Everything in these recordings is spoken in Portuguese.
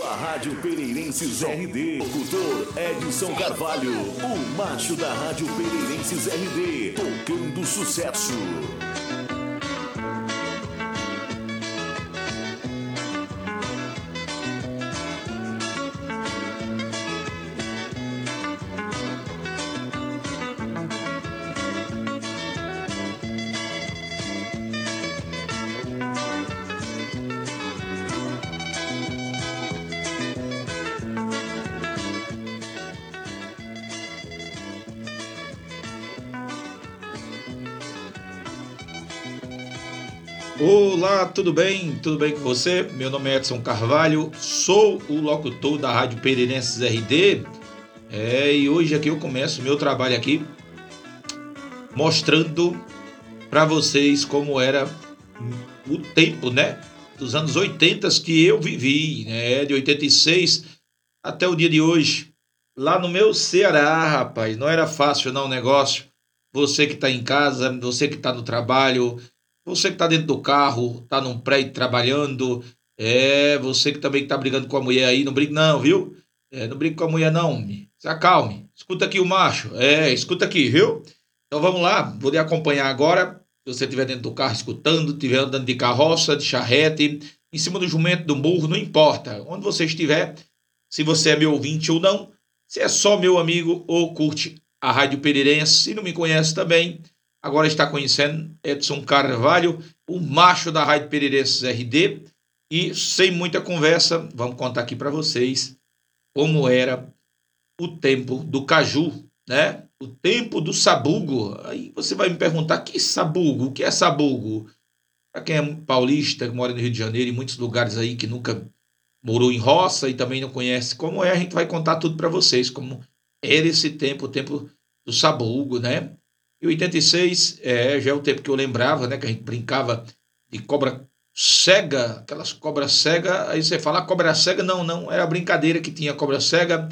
A Rádio Pereirenses RD, locutor Edson Carvalho, o macho da Rádio Pereirenses RD, tocando sucesso. Olá, tudo bem? Tudo bem com você? Meu nome é Edson Carvalho, sou o locutor da Rádio Pereirenses RD. É, e hoje aqui eu começo meu trabalho aqui mostrando para vocês como era o tempo, né? Dos anos 80 que eu vivi, né? De 86 até o dia de hoje. Lá no meu Ceará, rapaz, não era fácil não o negócio. Você que está em casa, você que está no trabalho, você que está dentro do carro, está num prédio trabalhando, é, você que também está brigando com a mulher aí, não briga não, viu? É, não briga com a mulher não, se acalme. Escuta aqui o macho, é, escuta aqui, viu? Então vamos lá, vou lhe acompanhar agora. Se você estiver dentro do carro escutando, estiver andando de carroça, de charrete, em cima do jumento, do burro, não importa. Onde você estiver, se você é meu ouvinte ou não, se é só meu amigo ou curte a Rádio Pereirense, se não me conhece também, Agora está conhecendo Edson Carvalho, o macho da Rádio Pereirenses RD. E sem muita conversa, vamos contar aqui para vocês como era o tempo do caju, né? O tempo do sabugo. Aí você vai me perguntar: que sabugo? O que é sabugo? Para quem é paulista, que mora no Rio de Janeiro e muitos lugares aí que nunca morou em roça e também não conhece como é, a gente vai contar tudo para vocês, como era esse tempo, o tempo do sabugo, né? E 86 é, já é o tempo que eu lembrava, né? Que a gente brincava de cobra cega, aquelas cobras cega. Aí você fala, ah, cobra cega? Não, não, era a brincadeira que tinha cobra cega.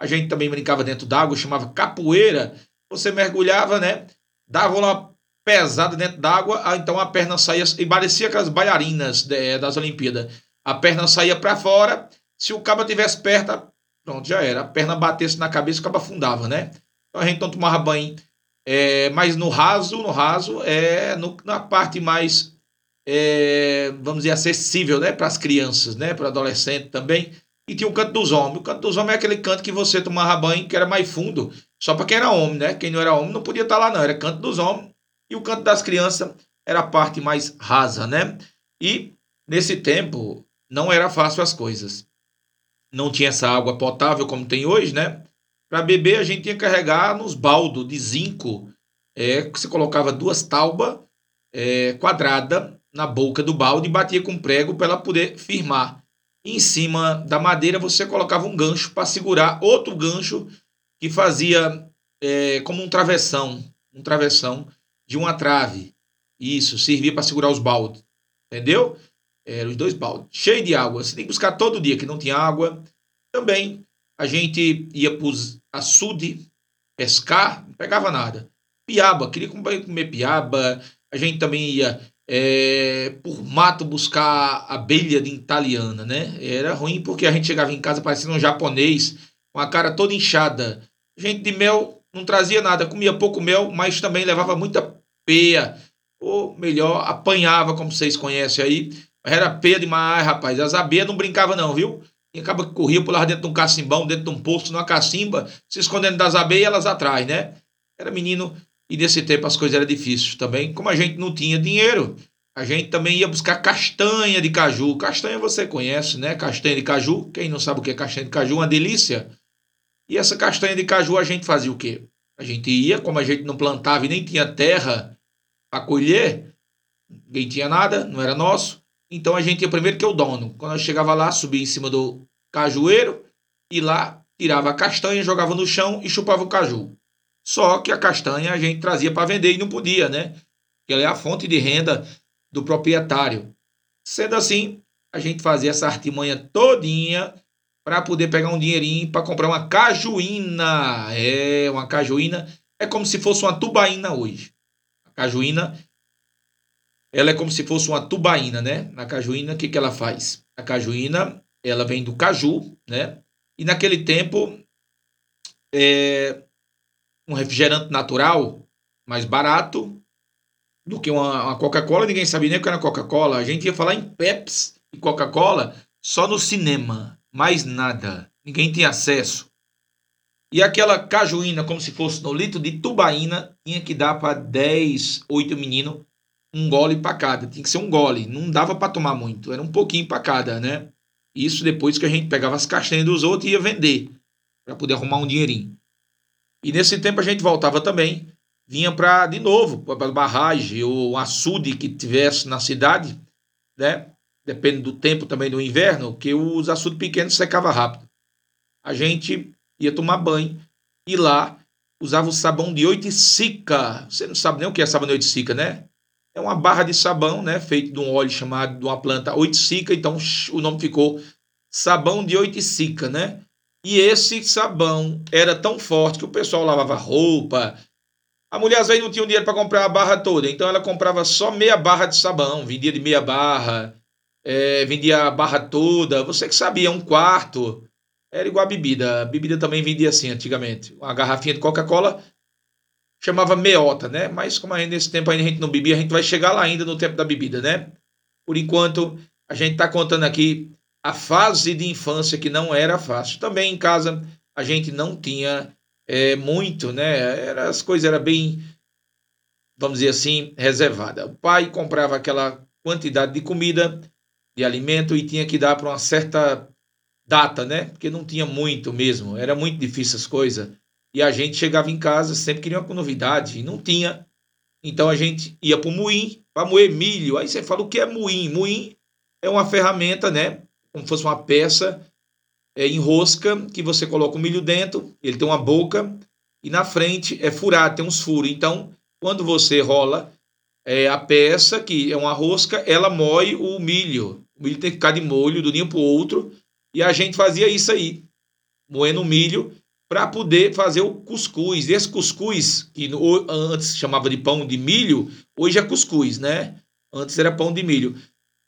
A gente também brincava dentro d'água, chamava capoeira. Você mergulhava, né? Dava uma pesada dentro d'água, ah, então a perna saía e parecia aquelas bailarinas de, das Olimpíadas. A perna saía para fora, se o cabo tivesse perto, pronto, já era. A perna batesse na cabeça, o cabo afundava, né? Então a gente não tomava banho é, mas no raso, no raso, é no, na parte mais, é, vamos dizer, acessível né, para as crianças, né, para adolescente também. E tinha o canto dos homens. O canto dos homens é aquele canto que você tomava banho, que era mais fundo, só para quem era homem, né? Quem não era homem não podia estar tá lá, não. Era canto dos homens. E o canto das crianças era a parte mais rasa, né? E nesse tempo não era fácil as coisas. Não tinha essa água potável como tem hoje, né? Para beber, a gente que carregar nos baldos de zinco, é, que você colocava duas taubas é, quadradas na boca do balde e batia com prego para ela poder firmar. E em cima da madeira você colocava um gancho para segurar outro gancho que fazia é, como um travessão, um travessão de uma trave. Isso, servia para segurar os baldes. Entendeu? Eram os dois baldes. Cheio de água. Você tem que buscar todo dia que não tinha água. Também a gente ia para os açude, pescar, não pegava nada. Piaba, queria comer piaba. A gente também ia é, por mato buscar abelha de italiana, né? Era ruim porque a gente chegava em casa parecendo um japonês, com a cara toda inchada. Gente de mel não trazia nada, comia pouco mel, mas também levava muita peia. Ou melhor, apanhava, como vocês conhecem aí. Era peia demais, rapaz. As abelhas não brincavam não, viu? E acaba que corria, pulava dentro de um cacimbão, dentro de um poço, numa cacimba, se escondendo das abelhas, elas atrás, né? Era menino e nesse tempo as coisas eram difíceis também. Como a gente não tinha dinheiro, a gente também ia buscar castanha de caju. Castanha você conhece, né? Castanha de caju. Quem não sabe o que é castanha de caju, uma delícia. E essa castanha de caju a gente fazia o quê? A gente ia, como a gente não plantava e nem tinha terra para colher, ninguém tinha nada, não era nosso. Então a gente ia primeiro que o dono. Quando eu chegava lá, subia em cima do cajueiro e lá tirava a castanha, jogava no chão e chupava o caju. Só que a castanha a gente trazia para vender e não podia, né? Ela é a fonte de renda do proprietário. Sendo assim, a gente fazia essa artimanha todinha para poder pegar um dinheirinho para comprar uma cajuína. É, uma cajuína é como se fosse uma tubaína hoje. A cajuína ela é como se fosse uma tubaína, né? Na cajuína, o que, que ela faz? A cajuína, ela vem do caju, né? E naquele tempo, é, um refrigerante natural mais barato do que uma, uma Coca-Cola, ninguém sabia nem o que era Coca-Cola. A gente ia falar em Pepsi e Coca-Cola só no cinema, mais nada. Ninguém tinha acesso. E aquela cajuína, como se fosse no litro de tubaína, tinha que dar para 10, 8 meninos um gole para cada. Tinha que ser um gole. Não dava para tomar muito. Era um pouquinho para cada, né? Isso depois que a gente pegava as castanhas dos outros e ia vender. Para poder arrumar um dinheirinho. E nesse tempo a gente voltava também. Vinha para, de novo, para barragem ou açude que tivesse na cidade, né? Depende do tempo também do inverno, que os açudes pequenos secavam rápido. A gente ia tomar banho e lá usava o sabão de oiticica. Você não sabe nem o que é sabão de oiticica, né? É uma barra de sabão, né, feito de um óleo chamado de uma planta oiticica, então o nome ficou sabão de oiticica, né? E esse sabão era tão forte que o pessoal lavava roupa. A mulher às vezes não tinha dinheiro para comprar a barra toda, então ela comprava só meia barra de sabão, vendia de meia barra, é, vendia a barra toda. Você que sabia, um quarto. Era igual a bebida. A bebida também vendia assim antigamente. Uma garrafinha de Coca-Cola chamava meota, né? Mas como ainda nesse tempo ainda a gente não bebia, a gente vai chegar lá ainda no tempo da bebida, né? Por enquanto, a gente está contando aqui a fase de infância que não era fácil. Também em casa a gente não tinha é, muito, né? Era, as coisas eram bem, vamos dizer assim, reservadas. O pai comprava aquela quantidade de comida, de alimento e tinha que dar para uma certa data, né? Porque não tinha muito mesmo, era muito difícil as coisas. E a gente chegava em casa, sempre queria uma novidade, e não tinha. Então a gente ia para o moinho para moer milho. Aí você fala o que é moinho? Moinho é uma ferramenta, né? Como fosse uma peça é, em rosca que você coloca o milho dentro, ele tem uma boca e na frente é furado, tem uns furos. Então, quando você rola é, a peça, que é uma rosca, ela moe o milho. O milho tem que ficar de molho do dia para o outro e a gente fazia isso aí, moendo milho para poder fazer o cuscuz. Esse cuscuz, que antes chamava de pão de milho, hoje é cuscuz, né? Antes era pão de milho.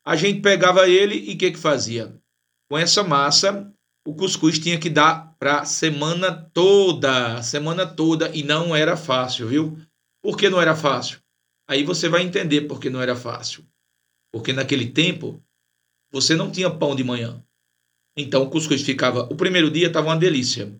A gente pegava ele e o que, que fazia? Com essa massa, o cuscuz tinha que dar para semana toda, semana toda, e não era fácil, viu? Por que não era fácil? Aí você vai entender por que não era fácil. Porque naquele tempo, você não tinha pão de manhã. Então o cuscuz ficava. O primeiro dia estava uma delícia.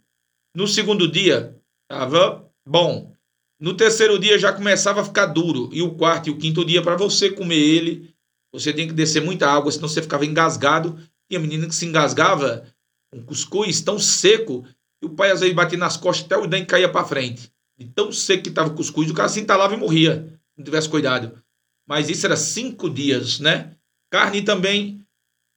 No segundo dia estava bom. No terceiro dia já começava a ficar duro. E o quarto e o quinto dia, para você comer ele, você tem que descer muita água, senão você ficava engasgado. E a menina que se engasgava, um cuscuz tão seco, e o pai às vezes batia nas costas até o dente caía para frente. De tão seco que estava o cuscuz, o cara se entalava e morria, se não tivesse cuidado. Mas isso era cinco dias, né? Carne também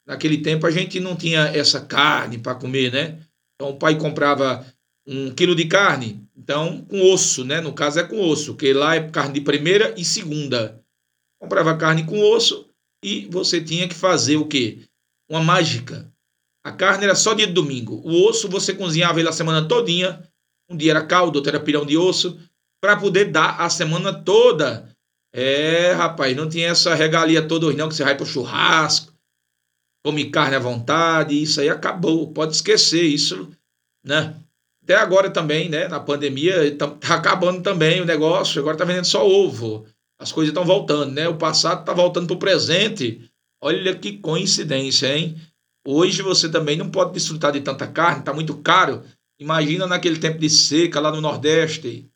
Naquele tempo a gente não tinha essa carne para comer, né? Então o pai comprava um quilo de carne, então com osso, né? No caso é com osso, que lá é carne de primeira e segunda. Comprava carne com osso e você tinha que fazer o quê? Uma mágica. A carne era só dia de domingo. O osso você cozinhava ele a semana todinha. Um dia era caldo, outro era pirão de osso, para poder dar a semana toda. É, rapaz, não tinha essa regalia toda hoje não, que você vai pro churrasco, come carne à vontade, isso aí acabou, pode esquecer isso, né? Até agora também, né, na pandemia, tá, tá acabando também o negócio, agora tá vendendo só ovo. As coisas estão voltando, né? O passado tá voltando pro presente. Olha que coincidência, hein? Hoje você também não pode desfrutar de tanta carne, tá muito caro. Imagina naquele tempo de seca lá no Nordeste.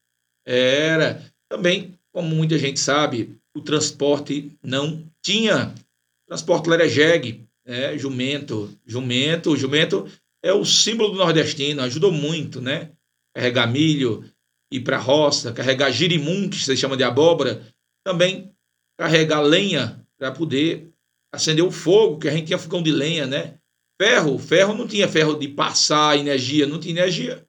Era. Também, como muita gente sabe, o transporte não tinha. Transporte era jegue, é, jumento, jumento, jumento é o símbolo do nordestino, ajudou muito, né? Carregar milho, ir para a roça, carregar girimum, que se chama de abóbora, também carregar lenha para poder acender o fogo, que a gente tinha fogão de lenha, né? Ferro, ferro não tinha ferro de passar energia, não tinha energia.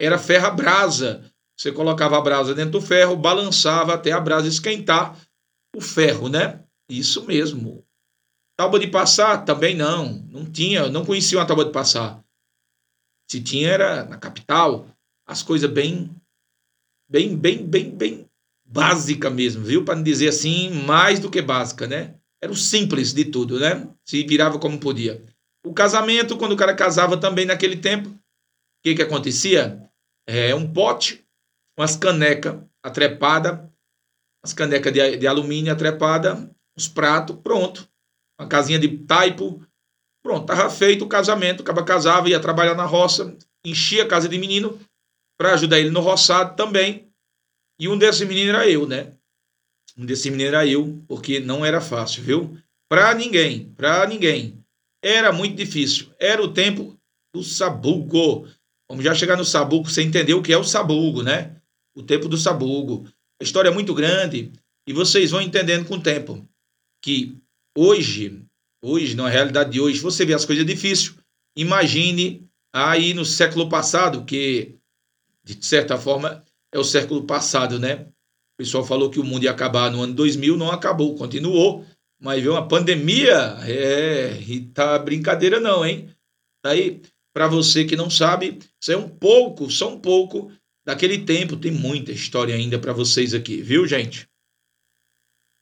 Era ferro a brasa. Você colocava a brasa dentro do ferro, balançava até a brasa esquentar o ferro, né? Isso mesmo. Tábua de passar também não, não tinha, não conhecia uma tábua de passar. Se tinha era na capital, as coisas bem, bem, bem, bem, bem básica mesmo, viu? Para dizer assim, mais do que básica, né? Era o simples de tudo, né? Se virava como podia. O casamento, quando o cara casava também naquele tempo, o que que acontecia? É um pote, umas canecas atrepada, as canecas de, de alumínio atrepada, os pratos, pronto. Uma casinha de taipo, pronto, tava feito o casamento, o cara casava, ia trabalhar na roça, enchia a casa de menino para ajudar ele no roçado também. E um desses meninos era eu, né? Um desses meninos era eu, porque não era fácil, viu? Para ninguém, para ninguém. Era muito difícil. Era o tempo do sabugo. Vamos já chegar no sabugo, você entendeu o que é o sabugo, né? O tempo do sabugo. A história é muito grande e vocês vão entendendo com o tempo que hoje, hoje, na realidade de hoje, você vê as coisas difíceis. Imagine aí no século passado, que de certa forma é o século passado, né? O pessoal falou que o mundo ia acabar no ano 2000, não acabou, continuou, mas veio uma pandemia, é, e tá brincadeira não, hein? Tá aí, para você que não sabe, isso é um pouco, só um pouco daquele tempo, tem muita história ainda para vocês aqui, viu, gente?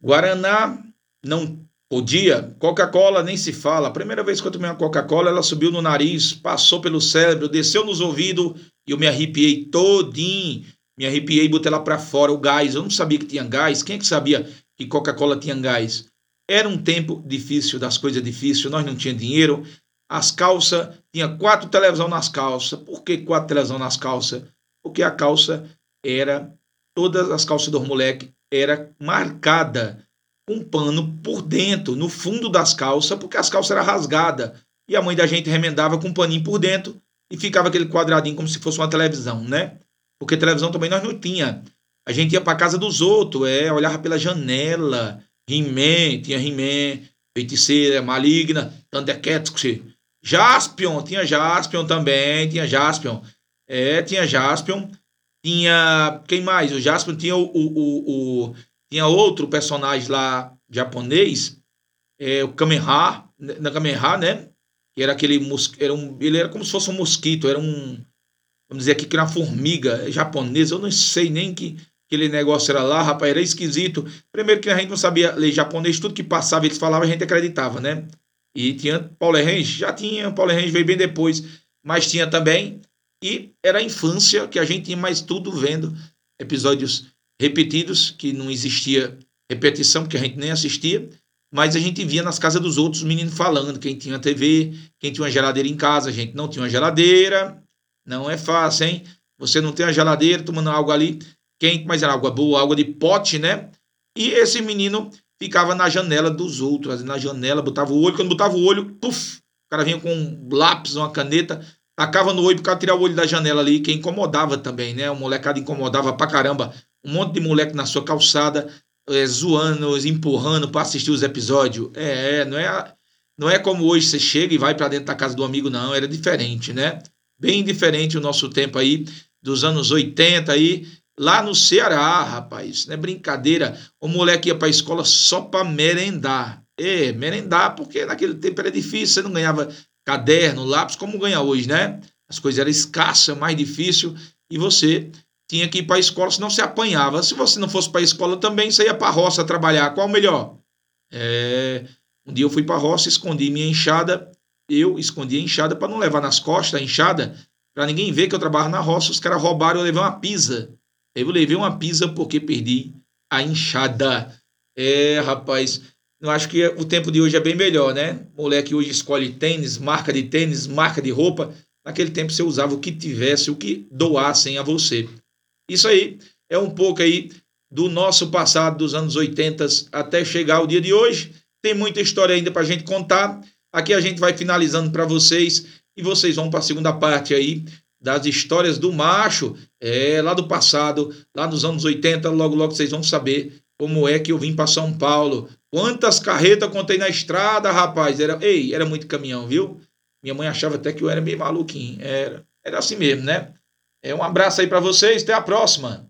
Guaraná não podia, Coca-Cola nem se fala. A primeira vez que eu tomei uma Coca-Cola, ela subiu no nariz, passou pelo cérebro, desceu nos ouvidos e eu me arrepiei todinho. Me arrepiei e botei lá para fora o gás. Eu não sabia que tinha gás. Quem é que sabia que Coca-Cola tinha gás? Era um tempo difícil, das coisas difíceis, nós não tinha dinheiro. As calças, tinha quatro televisão nas calças. Por que quatro televisão nas calças? Porque a calça era, todas as calças dos moleques, era marcada com pano por dentro, no fundo das calças, porque as calças eram rasgadas. E a mãe da gente remendava com um paninho por dentro e ficava aquele quadradinho como se fosse uma televisão, né? Porque televisão também nós não tinha. A gente ia para casa dos outros, é, olhava pela janela, He-Man, tinha He-Man, Feiticeira, Maligna, Thundercats, Jaspion, tinha Jaspion também, tinha Jaspion. É, tinha Jaspion. Tinha. Quem mais? O Jaspion tinha o. o, o, o tinha outro personagem lá japonês, é, o Kameha, na Kameha, né? Que era aquele. Era um, ele era como se fosse um mosquito, era um. Vamos dizer aqui que era uma formiga japonesa. Eu não sei nem que aquele negócio era lá, rapaz, era esquisito. Primeiro que a gente não sabia ler japonês, tudo que passava eles falavam, a gente acreditava, né? E tinha Paulo Range, já tinha, Paulo Range veio bem depois, mas tinha também. E era a infância que a gente tinha mais tudo vendo episódios repetidos, que não existia repetição, porque a gente nem assistia, mas a gente via nas casas dos outros meninos falando, quem tinha TV, quem tinha uma geladeira em casa, a gente não tinha uma geladeira, não é fácil, hein? Você não tem a geladeira, tomando água ali quente, mas era água boa, água de pote, né? E esse menino ficava na janela dos outros, na janela, botava o olho, quando botava o olho, puf, o cara vinha com um lápis, uma caneta, tacava no olho para tirar o olho da janela ali, que incomodava também, né? O molecado incomodava pra caramba. Um monte de moleque na sua calçada, é, zoando, empurrando para assistir os episódios. É, não é, não é como hoje você chega e vai para dentro da casa do amigo, não. Era diferente, né? Bem diferente o nosso tempo aí, dos anos 80 aí, lá no Ceará, rapaz. Não é brincadeira. O moleque ia para a escola só para merendar. É, merendar, porque naquele tempo era difícil, você não ganhava caderno, lápis, como ganha hoje, né? As coisas eram escassas, mais difícil, e você tinha que ir para a escola, senão você apanhava. Se você não fosse para a escola também, você ia para a roça trabalhar. Qual o melhor? É... Um dia eu fui para a roça, escondi minha enxada, eu escondi a enxada para não levar nas costas a enxada, para ninguém ver que eu trabalhava na roça. Os caras roubaram, eu levei uma pisa. Eu levei uma pisa porque perdi a enxada. É, rapaz, eu acho que o tempo de hoje é bem melhor, né? moleque hoje escolhe tênis, marca de tênis, marca de roupa. Naquele tempo você usava o que tivesse, o que doassem a você. Isso aí é um pouco aí do nosso passado dos anos 80 até chegar ao dia de hoje. Tem muita história ainda para a gente contar. Aqui a gente vai finalizando para vocês e vocês vão para a segunda parte aí das histórias do macho, é, lá do passado, lá nos anos 80, logo logo vocês vão saber como é que eu vim para São Paulo. Quantas carretas contei na estrada, rapaz? Era, ei, era muito caminhão, viu? Minha mãe achava até que eu era meio maluquinho. Era, era assim mesmo, né? É um abraço aí para vocês, até a próxima.